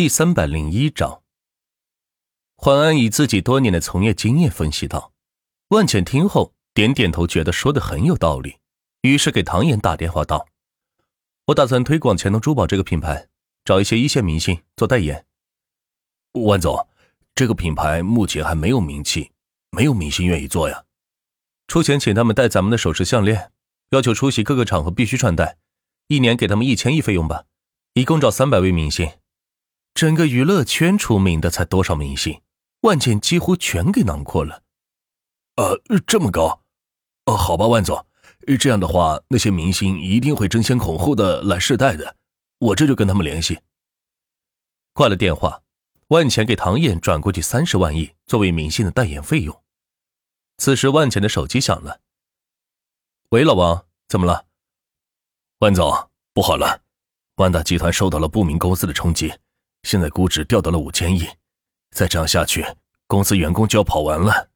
第三百零一章，焕安以自己多年的从业经验分析道：“万茜听后点点头，觉得说的很有道理，于是给唐岩打电话道：‘我打算推广钱通珠宝这个品牌，找一些一线明星做代言。’万总，这个品牌目前还没有名气，没有明星愿意做呀。出钱请他们戴咱们的首饰项链，要求出席各个场合必须穿戴，一年给他们一千亿费用吧，一共找三百位明星。”整个娱乐圈出名的才多少明星，万茜几乎全给囊括了。呃，这么高？哦，好吧，万总，这样的话，那些明星一定会争先恐后的来试戴的，我这就跟他们联系。挂了电话，万茜给唐燕转过去三十万亿作为明星的代言费用。此时，万茜的手机响了。喂，老王，怎么了？万总，不好了，万达集团受到了不明公司的冲击。现在估值掉到了五千亿，再这样下去，公司员工就要跑完了。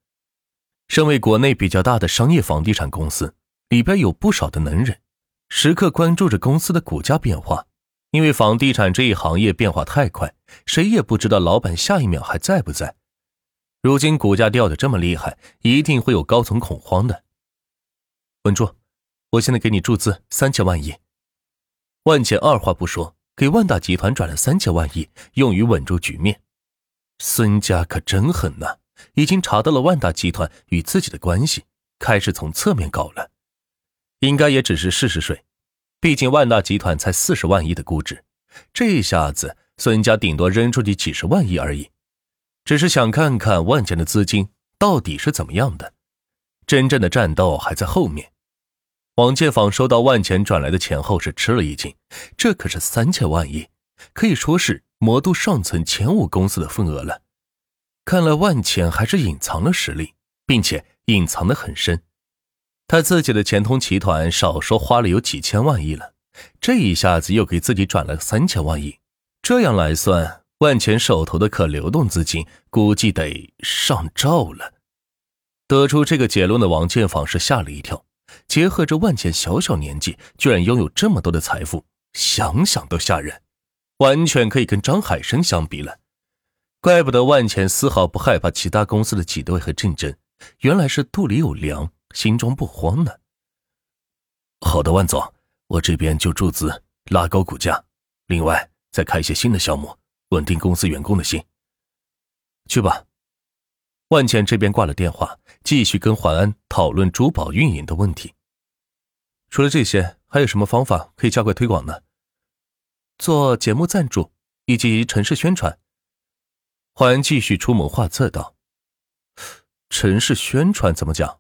身为国内比较大的商业房地产公司，里边有不少的能人，时刻关注着公司的股价变化。因为房地产这一行业变化太快，谁也不知道老板下一秒还在不在。如今股价掉的这么厉害，一定会有高层恐慌的。稳住，我现在给你注资三千万亿。万茜二话不说。给万达集团转了三千万亿，用于稳住局面。孙家可真狠呐，已经查到了万达集团与自己的关系，开始从侧面搞了。应该也只是试试水，毕竟万达集团才四十万亿的估值，这一下子孙家顶多扔出去几十万亿而已，只是想看看万家的资金到底是怎么样的。真正的战斗还在后面。王建坊收到万钱转来的钱后是吃了一惊，这可是三千万亿，可以说是魔都上层前五公司的份额了。看来万钱还是隐藏了实力，并且隐藏的很深。他自己的钱通集团少说花了有几千万亿了，这一下子又给自己转了三千万亿，这样来算，万钱手头的可流动资金估计得上兆了。得出这个结论的王建坊是吓了一跳。结合着万茜小小年纪，居然拥有这么多的财富，想想都吓人，完全可以跟张海生相比了。怪不得万茜丝毫不害怕其他公司的挤兑和竞争，原来是肚里有粮，心中不慌呢。好的，万总，我这边就注资拉高股价，另外再开一些新的项目，稳定公司员工的心。去吧。万茜这边挂了电话，继续跟淮安讨论珠宝运营的问题。除了这些，还有什么方法可以加快推广呢？做节目赞助以及城市宣传。淮安继续出谋划策道：“城市宣传怎么讲？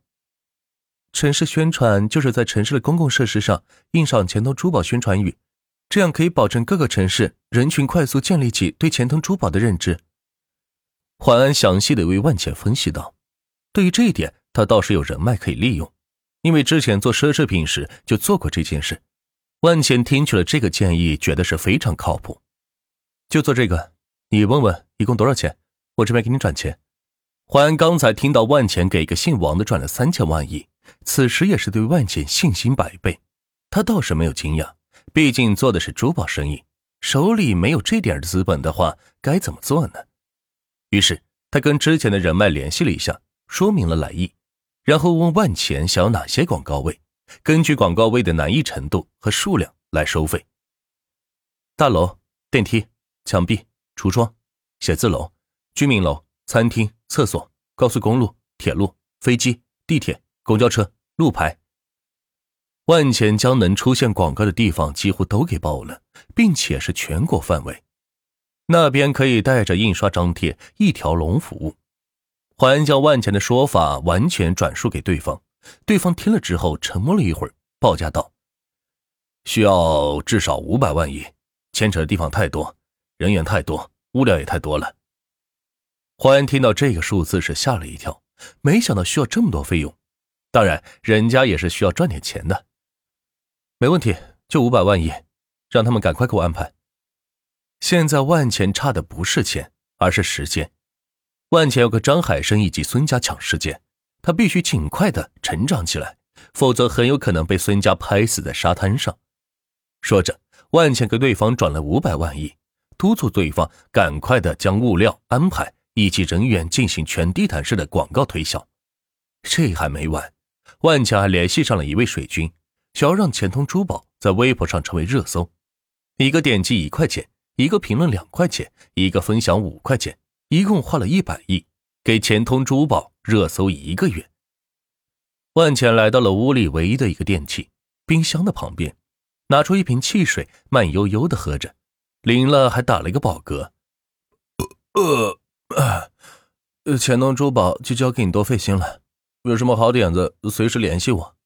城市宣传就是在城市的公共设施上印上钱通珠宝宣传语，这样可以保证各个城市人群快速建立起对钱通珠宝的认知。”淮安详细的为万茜分析道：“对于这一点，他倒是有人脉可以利用，因为之前做奢侈品时就做过这件事。”万茜听取了这个建议，觉得是非常靠谱，就做这个。你问问一共多少钱，我这边给你转钱。淮安刚才听到万茜给一个姓王的转了三千万亿，此时也是对万茜信心百倍。他倒是没有惊讶，毕竟做的是珠宝生意，手里没有这点资本的话，该怎么做呢？于是他跟之前的人脉联系了一下，说明了来意，然后问万钱想要哪些广告位，根据广告位的难易程度和数量来收费。大楼、电梯、墙壁、橱窗、写字楼、居民楼、餐厅、厕所、高速公路、铁路、飞机、地铁、公交车、路牌，万钱将能出现广告的地方几乎都给报了，并且是全国范围。那边可以带着印刷张贴一条龙服务。环将万钱的说法完全转述给对方，对方听了之后沉默了一会儿，报价道：“需要至少五百万亿，牵扯的地方太多，人员太多，物料也太多了。”环听到这个数字是吓了一跳，没想到需要这么多费用。当然，人家也是需要赚点钱的。没问题，就五百万亿，让他们赶快给我安排。现在万钱差的不是钱，而是时间。万钱要跟张海生以及孙家抢时间，他必须尽快的成长起来，否则很有可能被孙家拍死在沙滩上。说着，万钱给对方转了五百万亿，督促对方赶快的将物料安排以及人员进行全地毯式的广告推销。这还没完，万强还联系上了一位水军，想要让钱通珠宝在微博上成为热搜，一个点击一块钱，一个评论两块钱，一个分享五块钱，一共花了一百亿给钱通珠宝热搜一个月。万钱来到了屋里唯一的一个电器冰箱的旁边，拿出一瓶汽水，慢悠悠的喝着，淋了还打了一个饱嗝。呃呃，钱通珠宝就交给你多费心了。有什么好点子，随时联系我。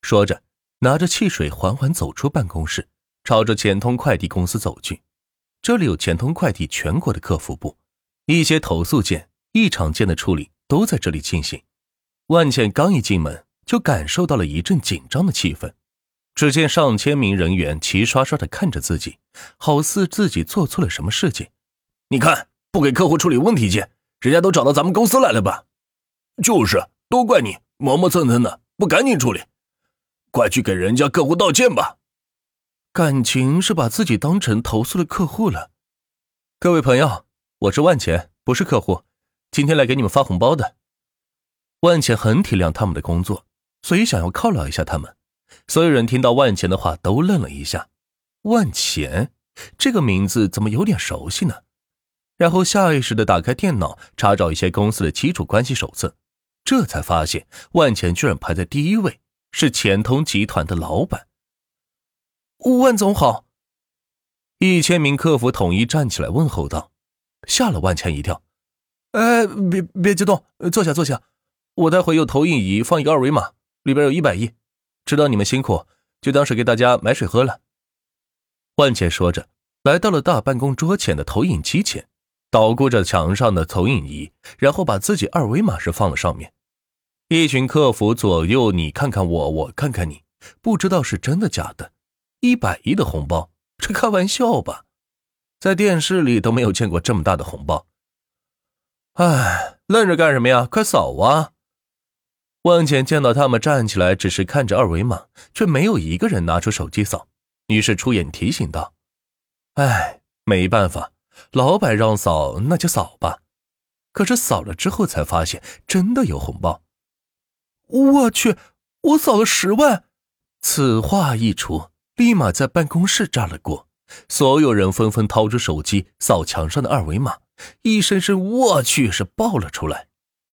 说着，拿着汽水缓缓走出办公室，朝着钱通快递公司走去。这里有钱通快递全国的客服部，一些投诉件、异常件的处理都在这里进行。万茜刚一进门，就感受到了一阵紧张的气氛。只见上千名人员齐刷刷的看着自己，好似自己做错了什么事情。你看，不给客户处理问题件，人家都找到咱们公司来了吧？就是，都怪你磨磨蹭蹭的，不赶紧处理，快去给人家客户道歉吧。感情是把自己当成投诉的客户了。各位朋友，我是万钱，不是客户，今天来给你们发红包的。万钱很体谅他们的工作，所以想要犒劳一下他们。所有人听到万钱的话都愣了一下，万钱这个名字怎么有点熟悉呢？然后下意识的打开电脑，查找一些公司的基础关系手册。这才发现，万钱居然排在第一位，是钱通集团的老板。万总好！一千名客服统一站起来问候道，吓了万钱一跳。哎，别别激动，坐下坐下。我待会有投影仪放一个二维码，里边有一百亿，知道你们辛苦，就当是给大家买水喝了。万茜说着，来到了大办公桌前的投影机前，捣鼓着墙上的投影仪，然后把自己二维码是放了上面。一群客服左右你看看我，我看看你，不知道是真的假的。一百亿的红包，这开玩笑吧？在电视里都没有见过这么大的红包。哎，愣着干什么呀？快扫啊！万简见到他们站起来，只是看着二维码，却没有一个人拿出手机扫，于是出言提醒道：“哎，没办法，老板让扫，那就扫吧。”可是扫了之后才发现，真的有红包。我去，我扫了十万！此话一出，立马在办公室炸了锅，所有人纷纷掏出手机扫墙上的二维码，一声声“我去”是爆了出来。